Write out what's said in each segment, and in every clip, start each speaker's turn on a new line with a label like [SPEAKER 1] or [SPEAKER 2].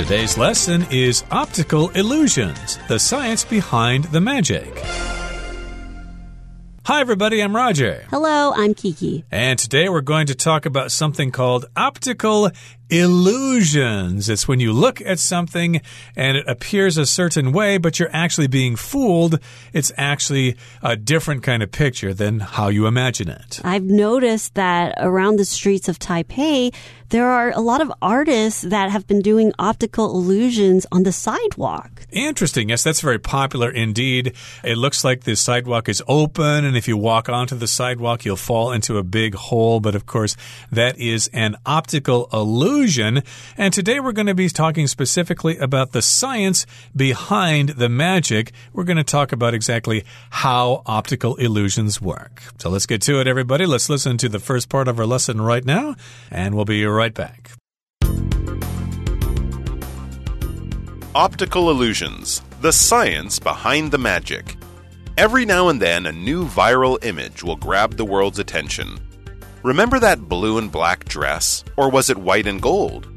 [SPEAKER 1] Today's lesson is Optical Illusions, the science behind the magic. Hi, everybody, I'm Roger.
[SPEAKER 2] Hello, I'm Kiki.
[SPEAKER 1] And today we're going to talk about something called optical illusions. It's when you look at something and it appears a certain way, but you're actually being fooled. It's actually a different kind of picture than how you imagine it.
[SPEAKER 2] I've noticed that around the streets of Taipei, there are a lot of artists that have been doing optical illusions on the sidewalk.
[SPEAKER 1] Interesting. Yes, that's very popular indeed. It looks like the sidewalk is open, and if you walk onto the sidewalk, you'll fall into a big hole. But of course, that is an optical illusion illusion. And today we're going to be talking specifically about the science behind the magic. We're going to talk about exactly how optical illusions work. So let's get to it, everybody. Let's listen to the first part of our lesson right now, and we'll be right back.
[SPEAKER 3] Optical illusions, the science behind the magic. Every now and then, a new viral image will grab the world's attention. Remember that blue and black dress? Or was it white and gold?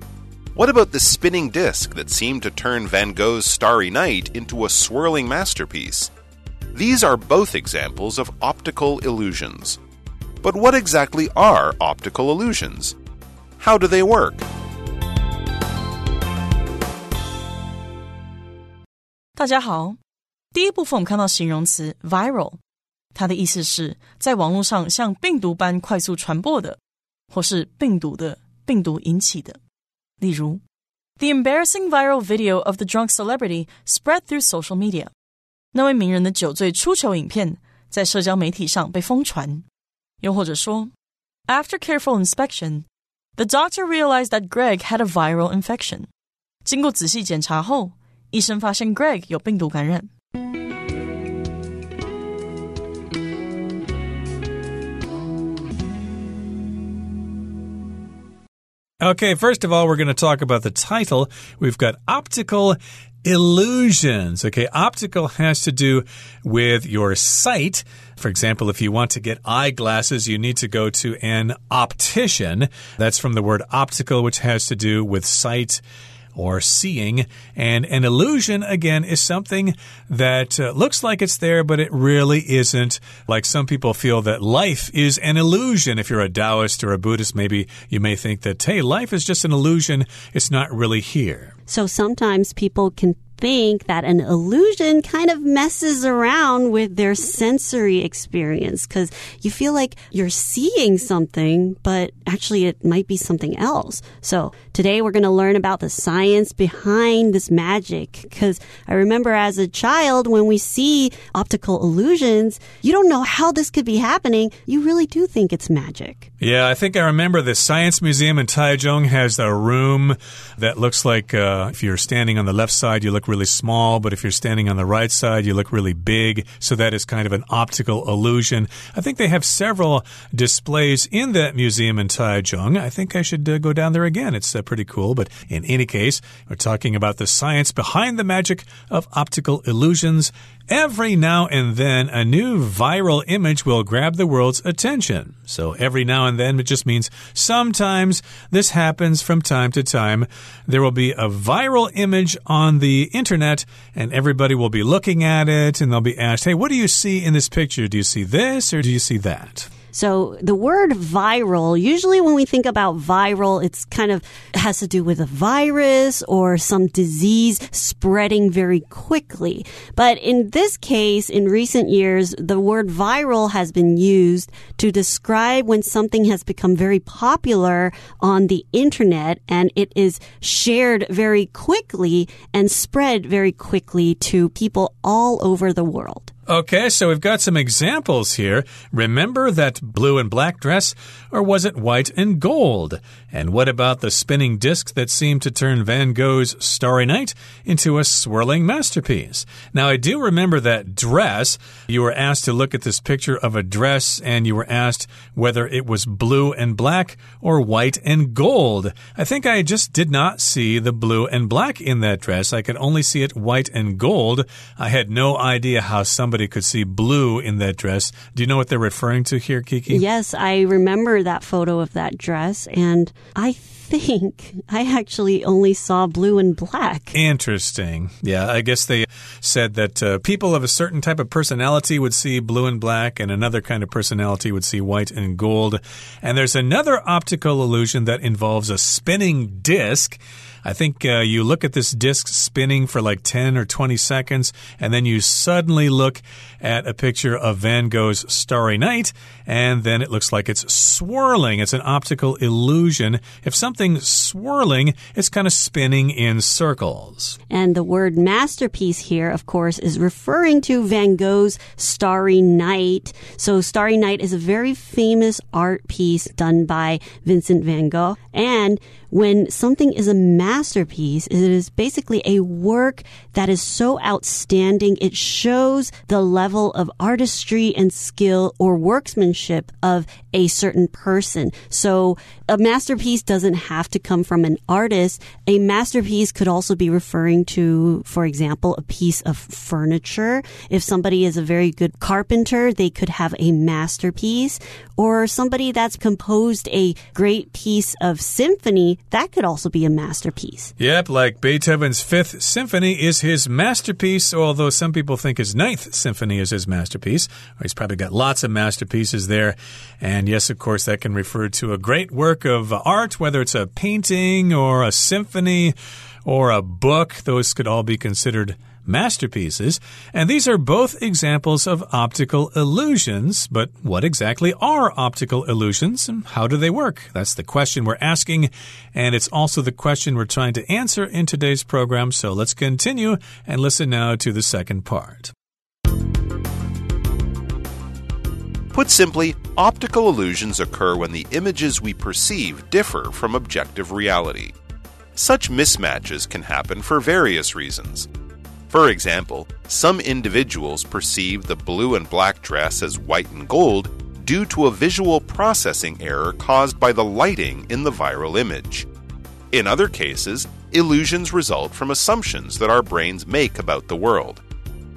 [SPEAKER 3] What about the spinning disc that seemed to turn Van Gogh's Starry Night into a swirling masterpiece? These are both examples of optical illusions. But what exactly are optical illusions? How do they work?
[SPEAKER 4] 大家好，第一部分我们看到形容词 viral， 它的意思是在网络上像病毒般快速传播的，或是病毒的病毒引起的。例如，The embarrassing viral video of the drunk celebrity spread through social media。那位名人的酒醉出糗影片在社交媒体上被疯传。又或者说，After careful inspection, the doctor realized that Greg had a viral infection。经过仔细检查后，医生发现 Greg 有病毒感染。
[SPEAKER 1] Okay, first of all, we're going to talk about the title. We've got optical illusions. Okay, optical has to do with your sight. For example, if you want to get eyeglasses, you need to go to an optician. That's from the word optical, which has to do with sight or seeing. And an illusion, again, is something that uh, looks like it's there, but it really isn't. Like some people feel that life is an illusion. If you're a Taoist or a Buddhist, maybe you may think that, hey, life is just an illusion. It's not really here.
[SPEAKER 2] So sometimes people can think that an illusion kind of messes around with their sensory experience because you feel like you're seeing something, but actually it might be something else. So today we're going to learn about the science behind this magic because I remember as a child when we see optical illusions, you don't know how this could be happening. You really do think it's magic.
[SPEAKER 1] Yeah, I think I remember the Science Museum in Taichung has a room that looks like uh, if you're standing on the left side, you look really small, but if you're standing on the right side, you look really big. So that is kind of an optical illusion. I think they have several displays in that museum in Taichung. I think I should uh, go down there again. It's uh, pretty cool. But in any case, we're talking about the science behind the magic of optical illusions. Every now and then, a new viral image will grab the world's attention. So, every now and then, it just means sometimes this happens from time to time. There will be a viral image on the internet, and everybody will be looking at it, and they'll be asked, Hey, what do you see in this picture? Do you see this or do you see that?
[SPEAKER 2] So the word viral, usually when we think about viral, it's kind of has to do with a virus or some disease spreading very quickly. But in this case, in recent years, the word viral has been used to describe when something has become very popular on the internet and it is shared very quickly and spread very quickly to people all over the world.
[SPEAKER 1] Okay, so we've got some examples here. Remember that blue and black dress, or was it white and gold? And what about the spinning disc that seemed to turn Van Gogh's Starry Night into a swirling masterpiece? Now, I do remember that dress. You were asked to look at this picture of a dress, and you were asked whether it was blue and black or white and gold. I think I just did not see the blue and black in that dress. I could only see it white and gold. I had no idea how somebody somebody could see blue in that dress. Do you know what they're referring to here, Kiki?
[SPEAKER 2] Yes, I remember that photo of that dress, and I think. I actually only saw blue and black.
[SPEAKER 1] Interesting. Yeah, I guess they said that uh, people of a certain type of personality would see blue and black, and another kind of personality would see white and gold. And there's another optical illusion that involves a spinning disc. I think uh, you look at this disc spinning for like 10 or 20 seconds, and then you suddenly look at a picture of Van Gogh's Starry Night, and then it looks like it's swirling. It's an optical illusion. If something's swirling, it's kind of spinning in circles.
[SPEAKER 2] And the word masterpiece here, of course, is referring to Van Gogh's Starry Night. So, Starry Night is a very famous art piece done by Vincent van Gogh. And when something is a masterpiece, it is basically a work that is so outstanding, it shows the level of artistry and skill or workmanship of a certain person. So a masterpiece doesn't have to come from an artist. A masterpiece could also be referring to, for example, a piece of furniture. If somebody is a very good carpenter, they could have a masterpiece. Or somebody that's composed a great piece of symphony, that could also be a masterpiece.
[SPEAKER 1] Yep, like Beethoven's Fifth Symphony is his masterpiece, although some people think his Ninth Symphony is his masterpiece. He's probably got lots of masterpieces there. And yes, of course, that can refer to a great work of art, whether it's a painting or a symphony or a book. Those could all be considered masterpieces. And these are both examples of optical illusions. But what exactly are optical illusions and how do they work? That's the question we're asking. And it's also the question we're trying to answer in today's program. So let's continue and listen now to the second part.
[SPEAKER 3] Put simply, optical illusions occur when the images we perceive differ from objective reality. Such mismatches can happen for various reasons. For example, some individuals perceive the blue and black dress as white and gold due to a visual processing error caused by the lighting in the viral image. In other cases, illusions result from assumptions that our brains make about the world.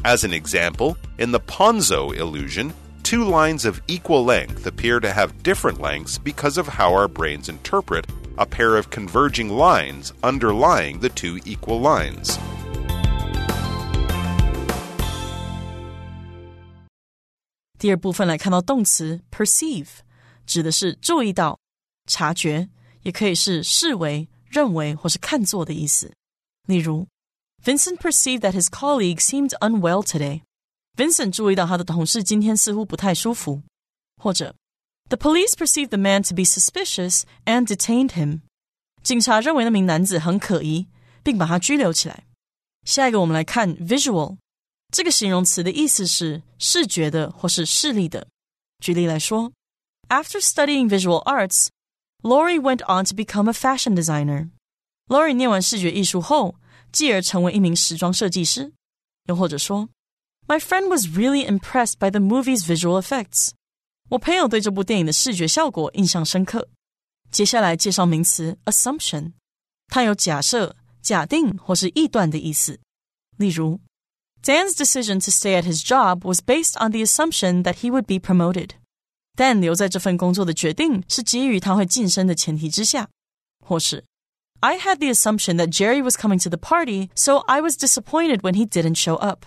[SPEAKER 3] As an example, in the Ponzo illusion, two lines of equal length appear to have different lengths because of how our brains interpret a pair of converging lines underlying the two equal lines.
[SPEAKER 4] 第二部分来看到动词 perceive，指的是注意到、察觉，也可以是视为、认为或是看作的意思。例如，Vincent perceived that his colleague seemed unwell today。 Vincent 注意到他的同事今天似乎不太舒服。或者，The police perceived the man to be suspicious and detained him。警察认为那名男子很可疑，并把他拘留起来。下一个，我们来看 visual。这个形容词的意思是视觉的或是视力的。举例来说，After studying visual arts, Lori went on to become a fashion designer. Lori 念完视觉艺术后，继而成为一名时装设计师。又或者说 ，My friend was really impressed by the movie's visual effects. 我朋友对这部电影的视觉效果印象深刻。接下来介绍名词 assumption，它有假设、假定或是臆断的意思。例如 Dan's decision to stay at his job was based on the assumption that he would be promoted. Dan 留在这份工作的决定是基于他会晋升的前提之下，或是 I had the assumption that Jerry was coming to the party, so I was disappointed when he didn't show up.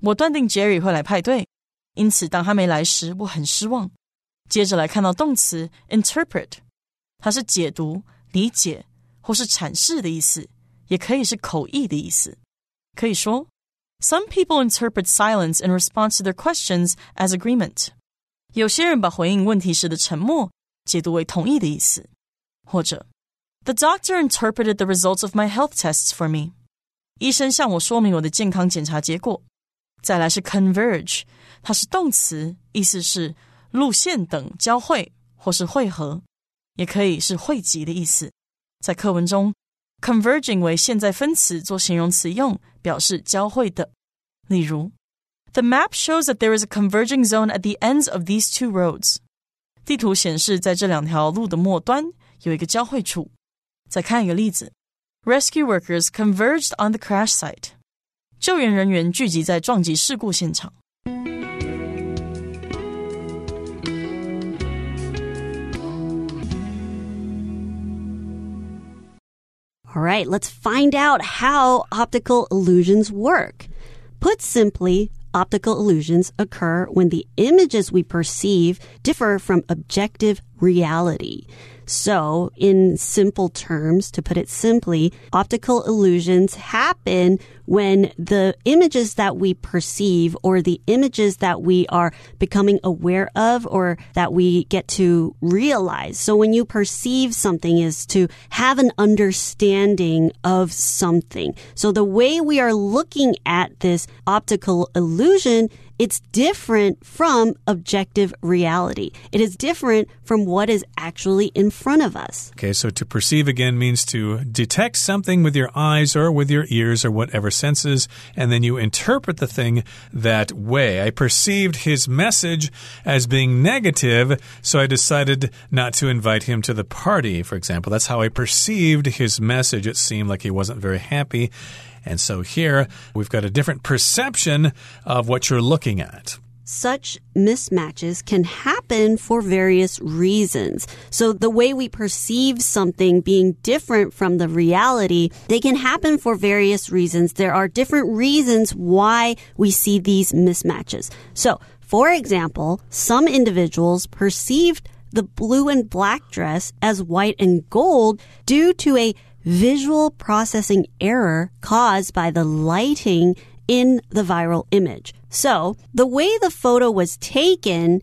[SPEAKER 4] 我断定 Jerry 会来派对，因此当他没来时，我很失望。接着来看到动词 interpret，它是解读、理解或是阐释的意思，也可以是口译的意思。可以说 some people interpret silence in response to their questions as agreement. 有些人把回应问题时的沉默解读为同意的意思，或者 The doctor interpreted the results of my health tests for me. 医生向我说明我的健康检查结果。 再来是 converge，它是动词，意思是路线等交汇或是汇合，也可以是汇集的意思。在课文中 converging 为现在分词做形容词用，表示交汇的。例如，The map shows that there is a converging zone at the ends of these two roads。地图显示，在这两条路的末端有一个交汇处。再看一个例子：Rescue workers converged on the crash site。 救援人员聚集在撞击事故现场。
[SPEAKER 2] All right, let's find out how optical illusions work. Put simply, optical illusions occur when the images we perceive differ from objective reality. So, in simple terms, to put it simply, optical illusions happen when the images that we perceive or the images that we are becoming aware of or that we get to realize. So, when you perceive something is to have an understanding of something. So, the way we are looking at this optical illusion it's different from objective reality. It is different from what is actually in front of us.
[SPEAKER 1] Okay, so to perceive again means to detect something with your eyes or with your ears or whatever senses, and then you interpret the thing that way. I perceived his message as being negative, so I decided not to invite him to the party, for example. That's how I perceived his message. It seemed like he wasn't very happy. And so here we've got a different perception of what you're looking at
[SPEAKER 2] such mismatches can happen for various reasons. So the way we perceive something being different from the reality, they can happen for various reasons. There are different reasons why we see these mismatches. So, for example, some individuals perceived the blue and black dress as white and gold due to a visual processing error caused by the lighting in the viral image. So the way the photo was taken,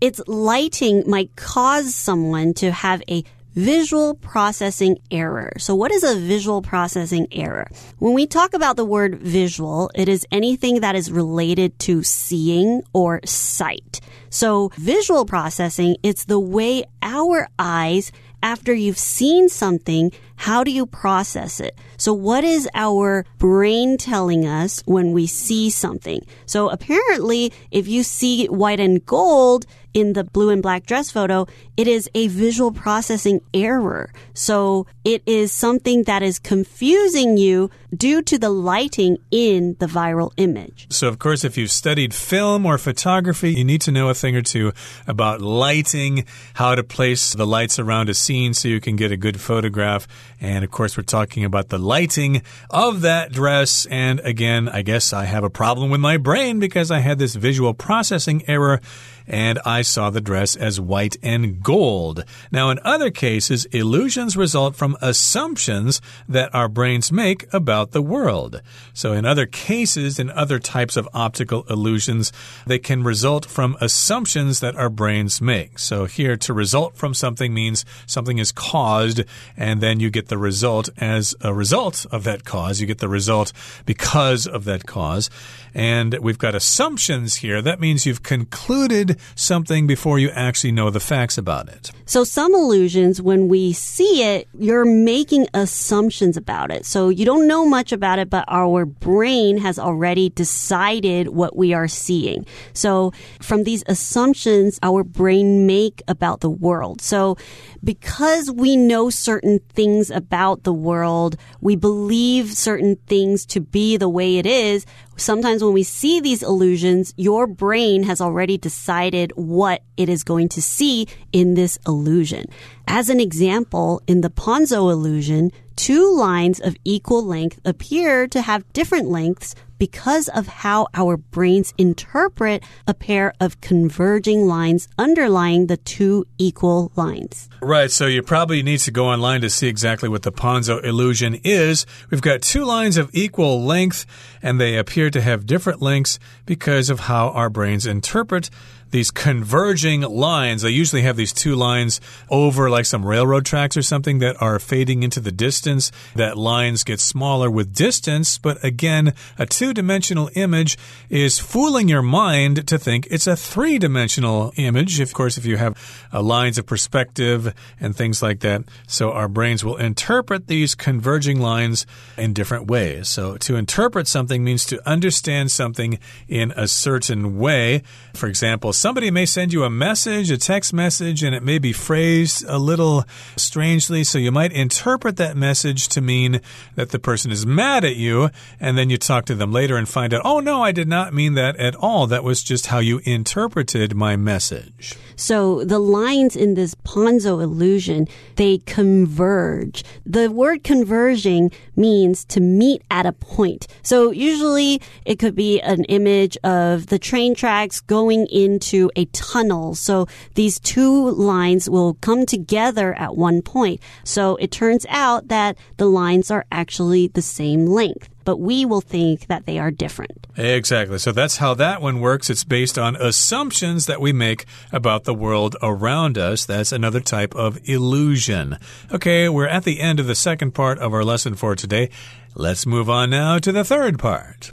[SPEAKER 2] its lighting might cause someone to have a visual processing error. So what is a visual processing error? When we talk about the word visual, it is anything that is related to seeing or sight. So visual processing, it's the way our eyes after you've seen something, how do you process it? So what is our brain telling us when we see something? So apparently, if you see white and gold, in the blue and black dress photo, it is a visual processing error. So it is something that is confusing you due to the lighting in the viral image.
[SPEAKER 1] So, of course, if you've studied film or photography, you need to know a thing or two about lighting, how to place the lights around a scene so you can get a good photograph. And of course, we're talking about the lighting of that dress. And again, I guess I have a problem with my brain because I had this visual processing error and I saw the dress as white and gold. Now, in other cases, illusions result from assumptions that our brains make about the world. So, in other cases, in other types of optical illusions, they can result from assumptions that our brains make. So, here, to result from something means something is caused, and then you get the result as a result of that cause. You get the result because of that cause. And we've got assumptions here. That means you've concluded something before you actually know the facts about it.
[SPEAKER 2] So, some illusions, when we see it, you're making assumptions about it. So, you don't know much about it, but our brain has already decided what we are seeing. So, from these assumptions, our brain make about the world. So, because we know certain things about the world, we believe certain things to be the way it is, sometimes when we see these illusions, your brain has already decided what it is going to see in this illusion. As an example, in the Ponzo illusion, two lines of equal length appear to have different lengths because of how our brains interpret a pair of converging lines underlying the two equal lines.
[SPEAKER 1] Right, so you probably need to go online to see exactly what the Ponzo illusion is. We've got two lines of equal length, and they appear to have different lengths because of how our brains interpret these converging lines. They usually have these two lines over like some railroad tracks or something that are fading into the distance. That lines get smaller with distance, but again, a two dimensional image is fooling your mind to think it's a three dimensional image. Of course, if you have uh, lines of perspective and things like that. So our brains will interpret these converging lines in different ways. So to interpret something means to understand something in a certain way. For example, somebody may send you a message, a text message, and it may be phrased a little strangely. So you might interpret that message to mean that the person is mad at you. And then you talk to them later and find out, oh, no, I did not mean that at all. That was just how you interpreted my message.
[SPEAKER 2] So the lines in this Ponzo illusion, they converge. The word converging means to meet at a point. So usually it could be an image of the train tracks going into a tunnel. So these two lines will come together at one point. So it turns out that the lines are actually the same length but we will think that they are different.
[SPEAKER 1] Exactly. So that's how that one works. It's based on assumptions that we make about the world around us. That's another type of illusion. Okay, we're at the end of the second part of our lesson for today. Let's move on now to the third part.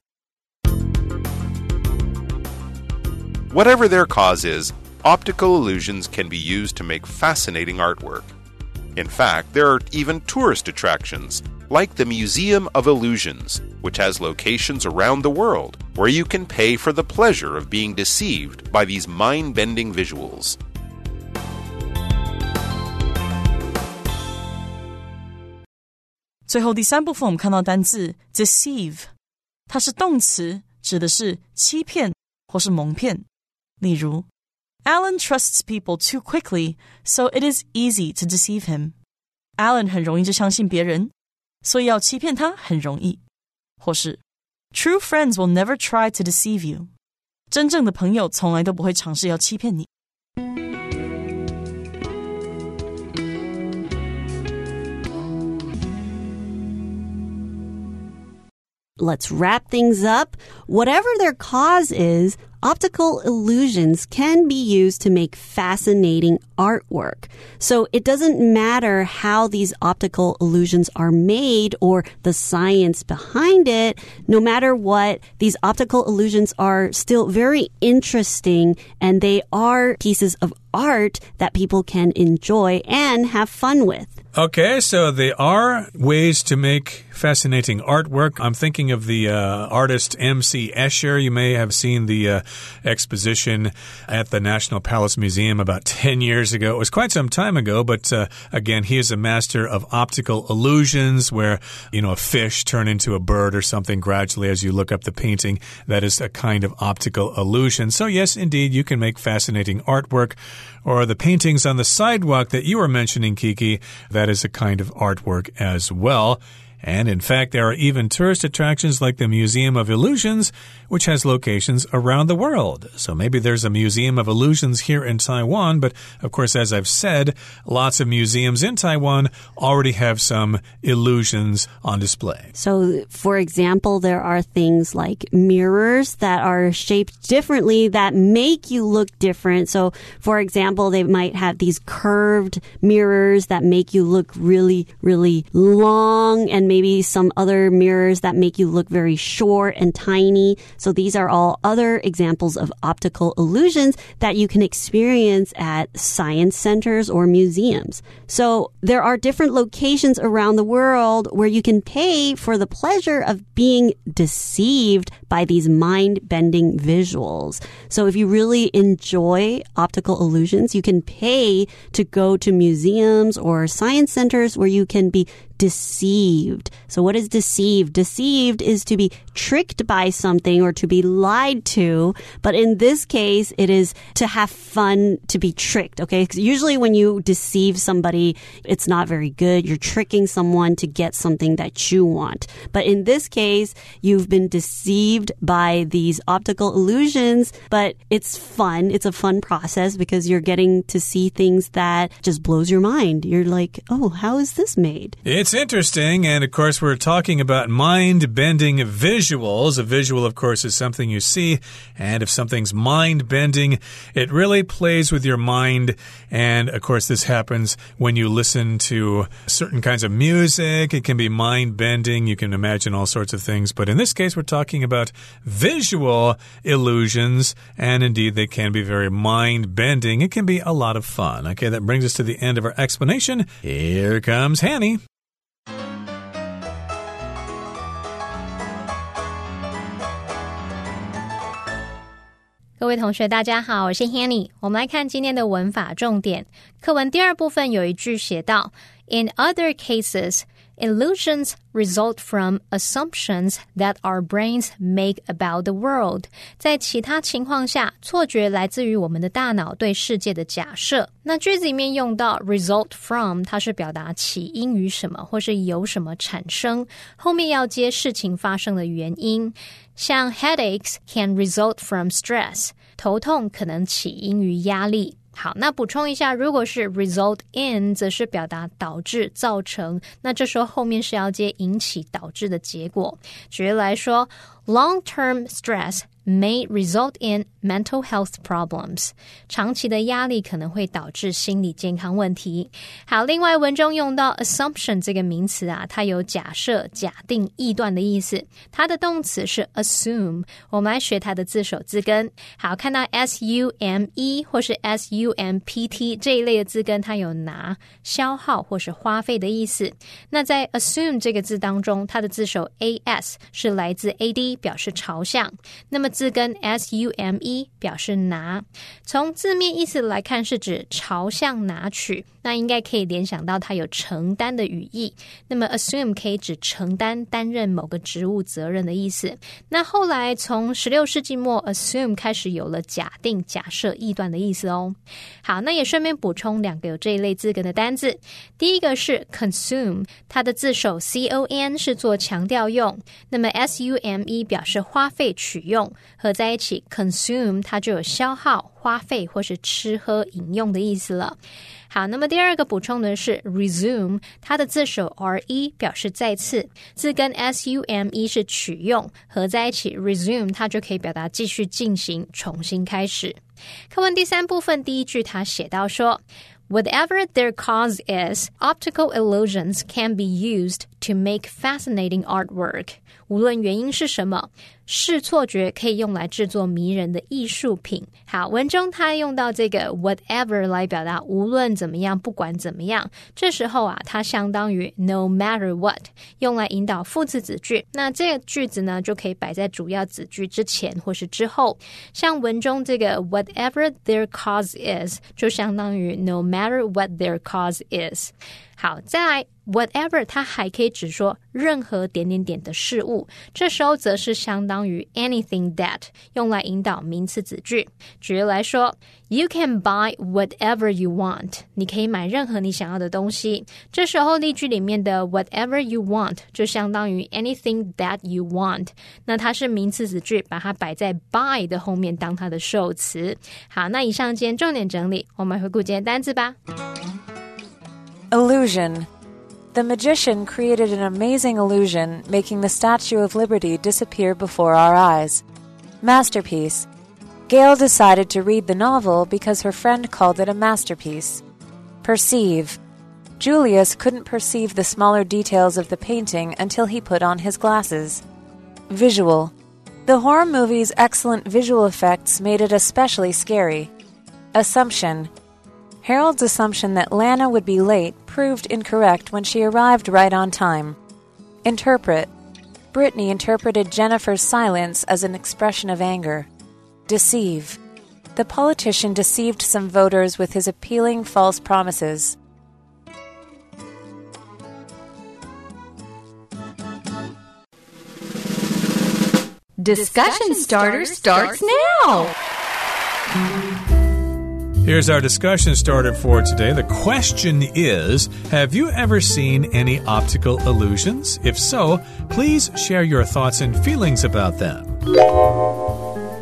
[SPEAKER 3] Whatever their cause is, optical illusions can be used to make fascinating artwork. In fact, there are even tourist attractions, like the Museum of Illusions, which has locations around the world where you can pay for the pleasure of being deceived by these mind bending visuals.
[SPEAKER 4] 最后第三部分，我们看到单字 deceive，它是动词，指的是欺骗或是蒙骗。 例如，Alan trusts people too quickly, so it is easy to deceive him. Alan 很容易就相信别人，所以要欺骗他很容易。或是，True friends will never try to deceive you。真正的朋友从来都不会尝试要欺骗你。
[SPEAKER 2] Let's wrap things up. Whatever their cause is, optical illusions can be used to make fascinating artwork. So it doesn't matter how these optical illusions are made or the science behind it. No matter what, these optical illusions are still very interesting and they are pieces of art that people can enjoy and have fun with.
[SPEAKER 1] Okay, so there are ways to make fascinating artwork. I'm thinking of the uh, artist M.C. Escher. You may have seen the uh, exposition at the National Palace Museum about 10 years ago. It was quite some time ago, but uh, again, he is a master of optical illusions where, you know, a fish turn into a bird or something gradually as you look up the painting. That is a kind of optical illusion. So, yes, indeed, you can make fascinating artwork or the paintings on the sidewalk that you were mentioning, Kiki. That is a kind of artwork as well. And in fact, there are even tourist attractions like the Museum of Illusions, which has locations around the world. So maybe there's a Museum of Illusions here in Taiwan, but of course, as I've said, lots of museums in Taiwan already have some illusions on display.
[SPEAKER 2] So, for example, there are things like mirrors that are shaped differently that make you look different. So, for example, they might have these curved mirrors that make you look really, really long and maybe some other mirrors that make you look very short and tiny. So these are all other examples of optical illusions that you can experience at science centers or museums. So there are different locations around the world where you can pay for the pleasure of being deceived by these mind bending visuals. So if you really enjoy optical illusions, you can pay to go to museums or science centers where you can be deceived. So what is deceived? Deceived is to be tricked by something or to be lied to. But in this case, it is to have fun to be tricked. Okay. Usually when you deceive somebody, it's not very good. You're tricking someone to get something that you want. But in this case, you've been deceived by these optical illusions, but it's fun. It's a fun process because you're getting to see things that just blows your mind. You're like, oh, how is this made?
[SPEAKER 1] It's interesting. And of course, we're talking about mind bending visuals. A visual, of course, is something you see. And if something's mind bending, it really plays with your mind. And of course, this happens when you listen to certain kinds of music. It can be mind bending. You can imagine all sorts of things. But in this case, we're talking about visual illusions. And indeed, they can be very mind bending. It can be a lot of fun. Okay, that brings us to the end of our explanation. Here comes Hanny.
[SPEAKER 5] 各位同学，大家好，我是 Hanny。我们来看今天的文法重点课文第二部分有一句写到：In other cases, Illusions result from assumptions that our brains make about the world。在其他情况下，错觉来自于我们的大脑对世界的假设。那句子里面用到 result from，它是表达起因于什么，或是由什么产生，后面要接事情发生的原因。像 headaches can result from stress，头痛可能起因于压力。好，那补充一下，如果是 result in，则是表达导致、造成。那这时候后面是要接引起、导致的结果。举例来说，long-term stress。may result in mental health problems。长期的压力可能会导致心理健康问题。好，另外文中用到 assumption 这个名词啊，它有假设、假定、臆断的意思。它的动词是 assume。我们来学它的字首字根。好，看到 s u m e 或是 s u m p t 这一类的字根，它有拿、消耗或是花费的意思。那在 assume 这个字当中，它的字首 a s 是来自 a d，表示朝向。那么字根 s u m e 表示拿，从字面意思来看是指朝向拿取，那应该可以联想到它有承担的语义。那么 assume 可以指承担、担任某个职务责任的意思。那后来从十六世纪末，assume 开始有了假定、假设、臆断的意思哦。好，那也顺便补充两个有这一类字根的单字。第一个是 consume，它的字首 c o n 是做强调用，那么 s u m e 表示花费、取用。合在一起，consume 它就有消耗、花费或是吃喝饮用的意思了。好，那么第二个补充的是 resume，它的字首 r e 表示再次，字根 s u m e 是取用，合在一起 resume 它就可以表达继续进行、重新开始。课文第三部分第一句，他写到说。Whatever their cause is, optical illusions can be used to make fascinating artwork. 无论原因是什么，视错觉可以用来制作迷人的艺术品。好，文中它用到这个 whatever 来表达无论怎么样，不管怎么样。这时候啊，它相当于 no matter what，用来引导副词子句。那这个句子呢，就可以摆在主要子句之前或是之后。像文中这个 whatever their cause is，就相当于 no matter what their cause is。好，再来 ，whatever，它还可以指说任何点点点的事物，这时候则是相当于 anything that，用来引导名词子句。举例来说，You can buy whatever you want，你可以买任何你想要的东西。这时候例句里面的 whatever you want 就相当于 anything that you want，那它是名词子句，把它摆在 buy 的后面当它的受词。好，那以上今天重点整理，我们回顾今天单词吧。
[SPEAKER 6] Illusion. The magician created an amazing illusion, making the Statue of Liberty disappear before our eyes. Masterpiece. Gail decided to read the novel because her friend called it a masterpiece. Perceive. Julius couldn't perceive the smaller details of the painting until he put on his glasses. Visual. The horror movie's excellent visual effects made it especially scary. Assumption. Harold's assumption that Lana would be late proved incorrect when she arrived right on time. Interpret. Brittany interpreted Jennifer's silence as an expression of anger. Deceive. The politician deceived some voters with his appealing false promises.
[SPEAKER 7] Discussion starter starts now.
[SPEAKER 1] Here's our discussion starter for today. The question is Have you ever seen any optical illusions? If so, please share your thoughts and feelings about them.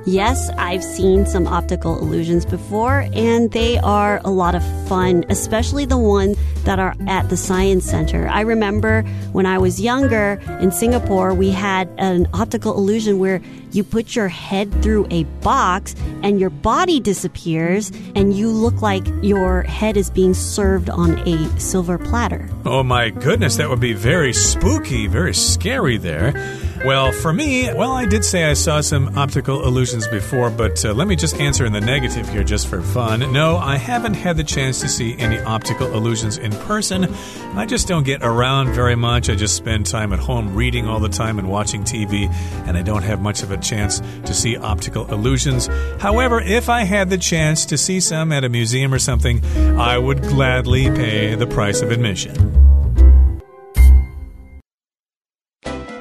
[SPEAKER 2] Yes, I've seen some optical illusions before, and they are a lot of fun, especially the ones that are at the Science Center. I remember when I was younger in Singapore, we had an optical illusion where you put your head through a box and your body disappears, and you look like your head is being served on a silver platter.
[SPEAKER 1] Oh my goodness, that would be very spooky, very scary there. Well, for me, well, I did say I saw some optical illusions before, but uh, let me just answer in the negative here just for fun. No, I haven't had the chance to see any optical illusions in person. I just don't get around very much. I just spend time at home reading all the time and watching TV, and I don't have much of a chance to see optical illusions. However, if I had the chance to see some at a museum or something, I would gladly pay the price of admission.